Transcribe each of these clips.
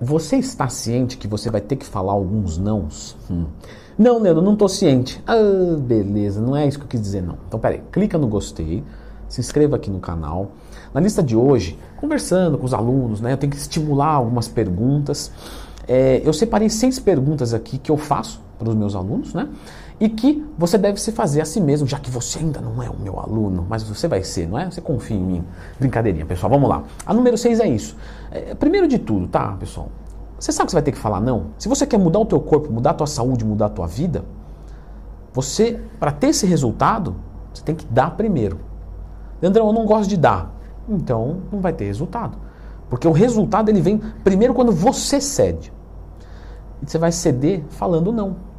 Você está ciente que você vai ter que falar alguns nãos? Hum. Não, Leandro, não estou ciente. Ah, beleza, não é isso que eu quis dizer, não. Então, peraí, clica no gostei, se inscreva aqui no canal. Na lista de hoje, conversando com os alunos, né, eu tenho que estimular algumas perguntas. É, eu separei seis perguntas aqui que eu faço para os meus alunos, né? E que você deve se fazer a si mesmo, já que você ainda não é o meu aluno, mas você vai ser, não é? Você confia em mim. Brincadeirinha, pessoal, vamos lá. A número seis é isso. É, primeiro de tudo, tá, pessoal? Você sabe que você vai ter que falar não? Se você quer mudar o teu corpo, mudar a tua saúde, mudar a tua vida, você, para ter esse resultado, você tem que dar primeiro. Leandrão, eu não gosto de dar. Então, não vai ter resultado. Porque o resultado ele vem primeiro quando você cede. Você vai ceder falando não.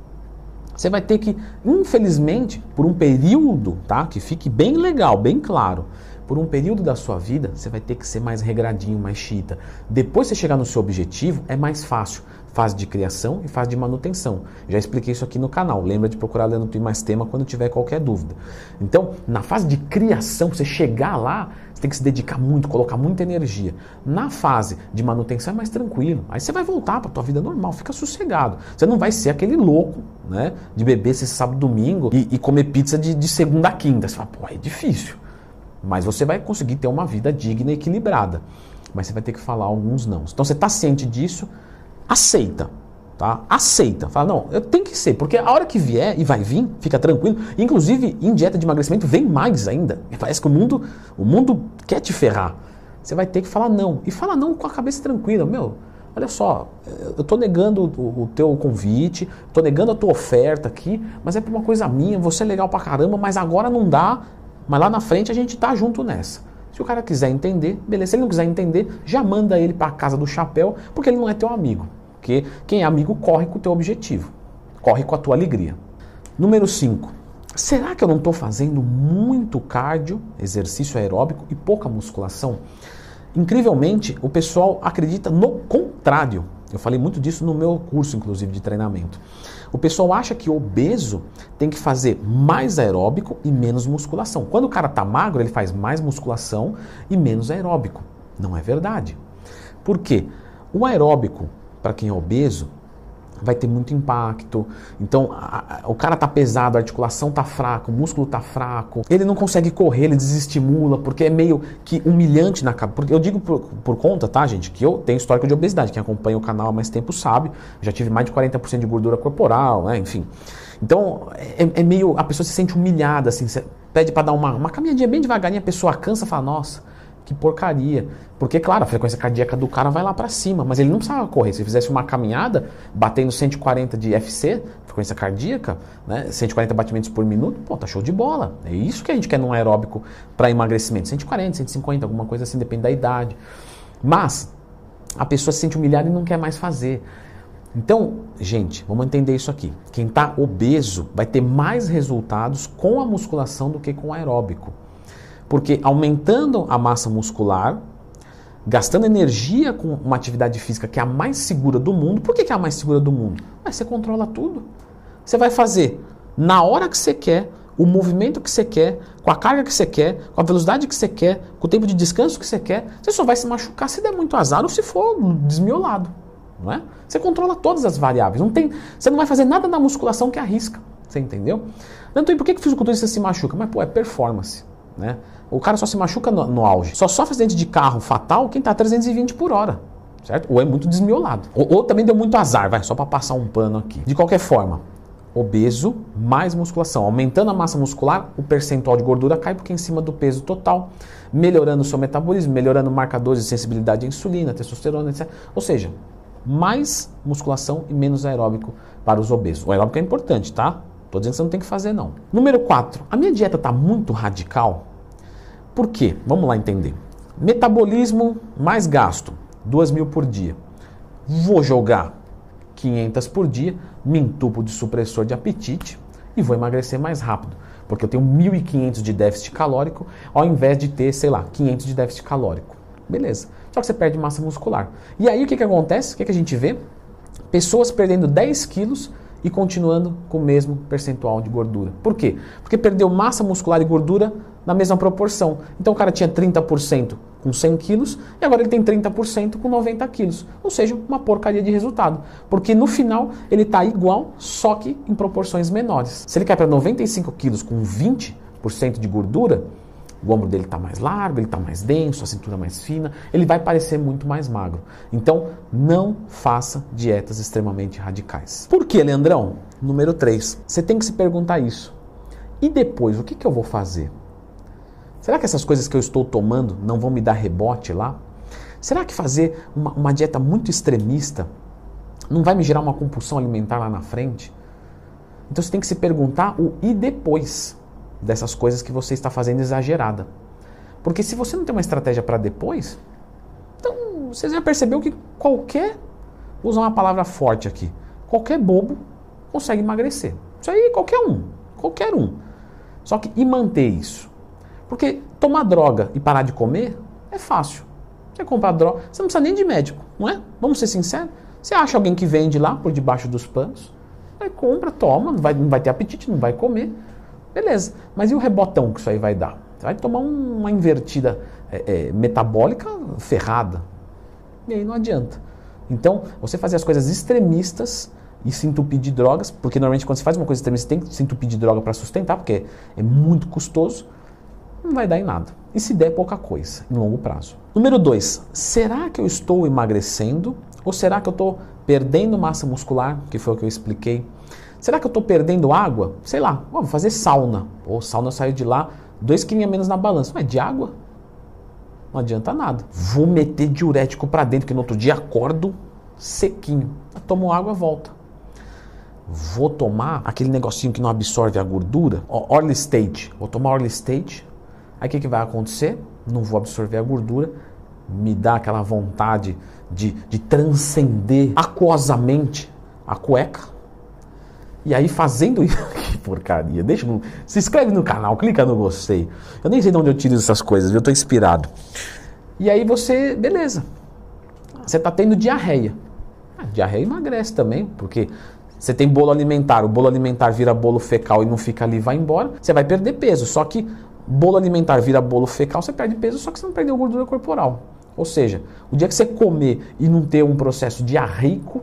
Você vai ter que, infelizmente, por um período, tá? Que fique bem legal, bem claro por um período da sua vida, você vai ter que ser mais regradinho, mais chita. Depois você chegar no seu objetivo, é mais fácil. Fase de criação e fase de manutenção. Já expliquei isso aqui no canal. Lembra de procurar Leandro Tem Mais Tema quando tiver qualquer dúvida. Então, na fase de criação, você chegar lá, você tem que se dedicar muito, colocar muita energia. Na fase de manutenção é mais tranquilo. Aí você vai voltar para a tua vida normal, fica sossegado. Você não vai ser aquele louco, né? De beber esse sábado domingo e, e comer pizza de, de segunda a quinta. Você fala, pô, é difícil. Mas você vai conseguir ter uma vida digna e equilibrada. Mas você vai ter que falar alguns não. Então você está ciente disso, aceita. Tá? Aceita. Fala, não, eu tenho que ser, porque a hora que vier e vai vir, fica tranquilo. Inclusive, em dieta de emagrecimento vem mais ainda. Parece que o mundo, o mundo quer te ferrar. Você vai ter que falar não. E fala não com a cabeça tranquila. Meu, olha só, eu estou negando o, teu convite, estou negando a tua oferta aqui, mas é por uma coisa minha, você é legal pra caramba, mas agora não dá, mas lá na frente a gente tá junto nessa. Se o cara quiser entender, beleza. Se ele não quiser entender, já manda ele para casa do chapéu, porque ele não é teu amigo. Porque quem é amigo corre com o teu objetivo, corre com a tua alegria. Número 5. Será que eu não estou fazendo muito cardio, exercício aeróbico e pouca musculação? Incrivelmente, o pessoal acredita no contrário. Eu falei muito disso no meu curso, inclusive, de treinamento. O pessoal acha que obeso tem que fazer mais aeróbico e menos musculação. Quando o cara está magro, ele faz mais musculação e menos aeróbico. Não é verdade. Por quê? O aeróbico, para quem é obeso, vai ter muito impacto. Então, a, a, o cara tá pesado, a articulação tá fraca, o músculo tá fraco, ele não consegue correr, ele desestimula, porque é meio que humilhante na cabeça. Eu digo por, por, conta, tá, gente, que eu tenho histórico de obesidade. Quem acompanha o canal há mais tempo sabe, já tive mais de 40% de gordura corporal, né, enfim. Então, é, é, meio. A pessoa se sente humilhada, assim, pede para dar uma, uma caminhadinha bem devagarinho, a pessoa cansa fala, nossa que porcaria. Porque, claro, a frequência cardíaca do cara vai lá para cima, mas ele não precisava correr. Se fizesse uma caminhada, batendo 140 de FC, frequência cardíaca, né, 140 batimentos por minuto, pô, tá show de bola. É isso que a gente quer num aeróbico para emagrecimento. 140, 150, alguma coisa assim, depende da idade. Mas a pessoa se sente humilhada e não quer mais fazer. Então, gente, vamos entender isso aqui. Quem está obeso vai ter mais resultados com a musculação do que com o aeróbico. Porque aumentando a massa muscular, gastando energia com uma atividade física que é a mais segura do mundo, por que, é a mais segura do mundo? Mas você controla tudo. Você vai fazer na hora que você quer, o movimento que você quer, com a carga que você quer, com a velocidade que você quer, com o tempo de descanso que você quer. Você só vai se machucar se der muito azar ou se for desmiolado. Não é? Você controla todas as variáveis. Não tem, você não vai fazer nada na musculação que arrisca. Você entendeu? Então, por que, que o fisiculturista se machuca? Mas, pô, é performance. Né? O cara só se machuca no, no auge. Só sofre acidente de carro fatal quem está 320 por hora. Certo? Ou é muito desmiolado. Ou, ou também deu muito azar, vai, só para passar um pano aqui. De qualquer forma, obeso mais musculação. Aumentando a massa muscular, o percentual de gordura cai porque é em cima do peso total, melhorando o seu metabolismo, melhorando marcadores de sensibilidade à insulina, testosterona, etc. Ou seja, mais musculação e menos aeróbico para os obesos. O aeróbico é importante, tá? Estou dizendo que você não tem que fazer, não. Número 4. A minha dieta está muito radical. Por quê? Vamos lá entender. Metabolismo mais gasto, 2 mil por dia. Vou jogar 500 por dia, me entupo de supressor de apetite e vou emagrecer mais rápido. Porque eu tenho 1.500 de déficit calórico ao invés de ter, sei lá, 500 de déficit calórico. Beleza. Só que você perde massa muscular. E aí o que, que acontece? O que, que a gente vê? Pessoas perdendo 10 quilos e continuando com o mesmo percentual de gordura. Por quê? Porque perdeu massa muscular e gordura na mesma proporção. Então o cara tinha 30% com 100 quilos e agora ele tem 30% com 90 quilos. Ou seja, uma porcaria de resultado. Porque no final ele está igual, só que em proporções menores. Se ele cai para 95 quilos com 20% de gordura, o ombro dele está mais largo, ele está mais denso, a cintura mais fina, ele vai parecer muito mais magro. Então, não faça dietas extremamente radicais. Por que, Leandrão? Número 3. Você tem que se perguntar isso. E depois, o que, que eu vou fazer? Será que essas coisas que eu estou tomando não vão me dar rebote lá? Será que fazer uma, uma dieta muito extremista não vai me gerar uma compulsão alimentar lá na frente? Então você tem que se perguntar o e depois dessas coisas que você está fazendo exagerada. Porque se você não tem uma estratégia para depois, então você já percebeu que qualquer, vou usar uma palavra forte aqui, qualquer bobo consegue emagrecer. Isso aí qualquer um, qualquer um. Só que e manter isso? Porque tomar droga e parar de comer é fácil. Você compra droga, você não precisa nem de médico, não é? Vamos ser sinceros. Você acha alguém que vende lá por debaixo dos panos, aí compra, toma, não vai, não vai ter apetite, não vai comer. Beleza, mas e o rebotão que isso aí vai dar? Você vai tomar uma invertida é, é, metabólica ferrada. E aí não adianta. Então, você fazer as coisas extremistas e se entupir de drogas, porque normalmente quando você faz uma coisa extremista, você tem que se entupir de droga para sustentar, porque é muito custoso não vai dar em nada. E se der, pouca coisa, em longo prazo. Número 2. Será que eu estou emagrecendo ou será que eu estou perdendo massa muscular, que foi o que eu expliquei? Será que eu estou perdendo água? Sei lá, vou fazer sauna. Pô, sauna saiu de lá, 2 quilinhos menos na balança. Mas de água? Não adianta nada. Vou meter diurético para dentro, que no outro dia acordo sequinho. Tomo água, volta. Vou tomar aquele negocinho que não absorve a gordura, Orly State. Vou tomar Orly State, Aí o que, que vai acontecer? Não vou absorver a gordura, me dá aquela vontade de, de transcender aquosamente a cueca. E aí fazendo isso, que porcaria, deixa, se inscreve no canal, clica no gostei. Eu nem sei de onde eu tiro essas coisas, eu estou inspirado. E aí você, beleza, você está tendo diarreia. A ah, diarreia emagrece também, porque você tem bolo alimentar, o bolo alimentar vira bolo fecal e não fica ali, vai embora, você vai perder peso. Só que bolo alimentar vira bolo fecal, você perde peso, só que você não perdeu gordura corporal. Ou seja, o dia que você comer e não ter um processo diarreico,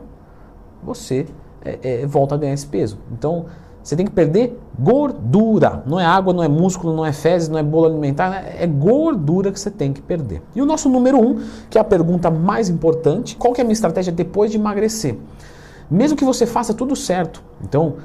você é, é, volta a ganhar esse peso. Então, você tem que perder gordura. Não é água, não é músculo, não é fezes, não é bolo alimentar, né? é gordura que você tem que perder. E o nosso número um, que é a pergunta mais importante, qual que é a minha estratégia depois de emagrecer? Mesmo que você faça tudo certo, então,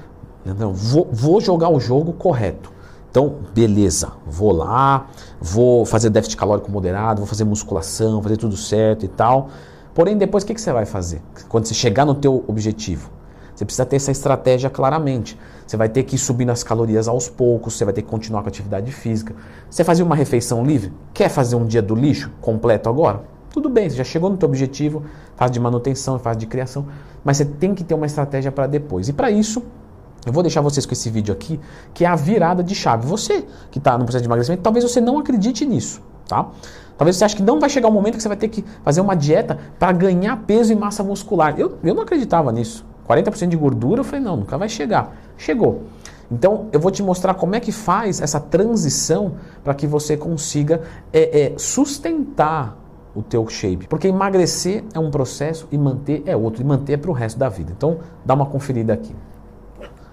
então vou, vou jogar o jogo correto. Então, beleza, vou lá, vou fazer déficit calórico moderado, vou fazer musculação, fazer tudo certo e tal. Porém, depois o que, que você vai fazer? Quando você chegar no teu objetivo, você precisa ter essa estratégia claramente. Você vai ter que ir subindo as calorias aos poucos, você vai ter que continuar com a atividade física. Você fazia uma refeição livre? Quer fazer um dia do lixo completo agora? Tudo bem, você já chegou no teu objetivo, fase de manutenção, fase de criação, mas você tem que ter uma estratégia para depois. E para isso, eu vou deixar vocês com esse vídeo aqui, que é a virada de chave. Você que está no processo de emagrecimento, talvez você não acredite nisso, tá? Talvez você ache que não vai chegar o um momento que você vai ter que fazer uma dieta para ganhar peso e massa muscular. Eu, eu não acreditava nisso. 40% de gordura, eu falei, não, nunca vai chegar. Chegou. Então, eu vou te mostrar como é que faz essa transição para que você consiga é, é, sustentar o teu shape. Porque emagrecer é um processo e manter é outro. E manter é para o resto da vida. Então, dá uma conferida aqui.